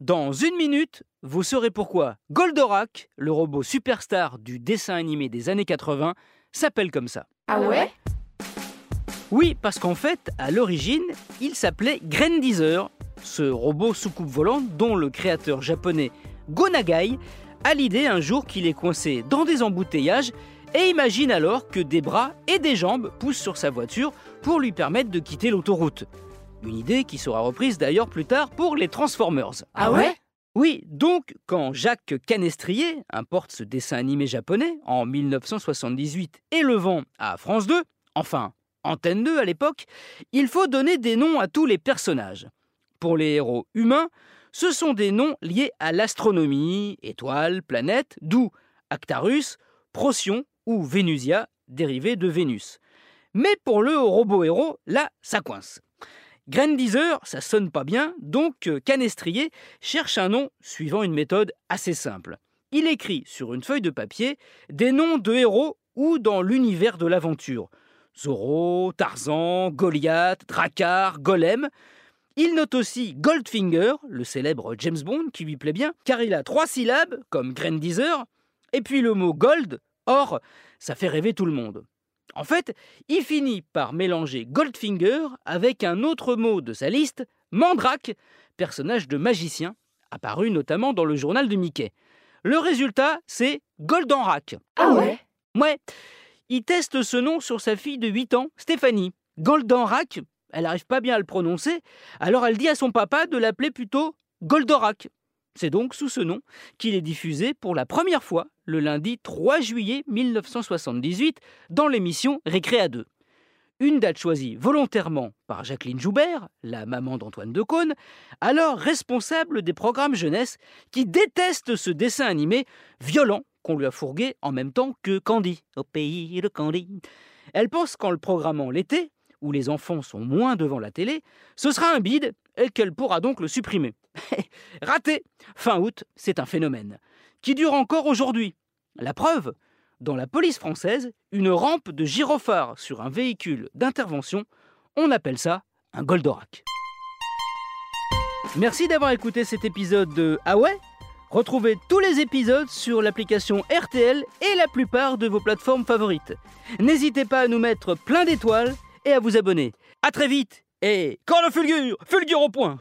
Dans une minute, vous saurez pourquoi Goldorak, le robot superstar du dessin animé des années 80, s'appelle comme ça. Ah ouais Oui, parce qu'en fait, à l'origine, il s'appelait Grandizer, ce robot sous-coupe volante dont le créateur japonais Gonagai a l'idée un jour qu'il est coincé dans des embouteillages et imagine alors que des bras et des jambes poussent sur sa voiture pour lui permettre de quitter l'autoroute. Une idée qui sera reprise d'ailleurs plus tard pour les Transformers. Ah ouais? Oui, donc quand Jacques Canestrier importe ce dessin animé japonais en 1978 et le vend à France 2, enfin Antenne 2 à l'époque, il faut donner des noms à tous les personnages. Pour les héros humains, ce sont des noms liés à l'astronomie, étoiles, planètes, d'où Actarus, Procyon ou Vénusia, dérivé de Vénus. Mais pour le robot héros, là, ça coince. Grandizer, ça sonne pas bien, donc euh, Canestrier cherche un nom suivant une méthode assez simple. Il écrit sur une feuille de papier des noms de héros ou dans l'univers de l'aventure. Zorro, Tarzan, Goliath, Drakkar, Golem. Il note aussi Goldfinger, le célèbre James Bond qui lui plaît bien, car il a trois syllabes, comme Grandizer, et puis le mot gold, or, ça fait rêver tout le monde. En fait, il finit par mélanger Goldfinger avec un autre mot de sa liste, Mandrake, personnage de magicien, apparu notamment dans le journal de Mickey. Le résultat, c'est Goldenrak. Ah ouais? Ouais, il teste ce nom sur sa fille de 8 ans, Stéphanie. Goldenrak, elle n'arrive pas bien à le prononcer, alors elle dit à son papa de l'appeler plutôt Goldorak. C'est donc sous ce nom qu'il est diffusé pour la première fois le lundi 3 juillet 1978 dans l'émission Récréa 2. Une date choisie volontairement par Jacqueline Joubert, la maman d'Antoine Decaune, alors responsable des programmes jeunesse, qui déteste ce dessin animé violent qu'on lui a fourgué en même temps que Candy, au pays de Candy. Elle pense qu'en le programmant l'été, où les enfants sont moins devant la télé, ce sera un bide et qu'elle pourra donc le supprimer. Raté Fin août, c'est un phénomène qui dure encore aujourd'hui. La preuve Dans la police française, une rampe de gyrophare sur un véhicule d'intervention, on appelle ça un Goldorak. Merci d'avoir écouté cet épisode de Ah Retrouvez tous les épisodes sur l'application RTL et la plupart de vos plateformes favorites. N'hésitez pas à nous mettre plein d'étoiles et à vous abonner. A très vite et quand le fulgure, fulgure au point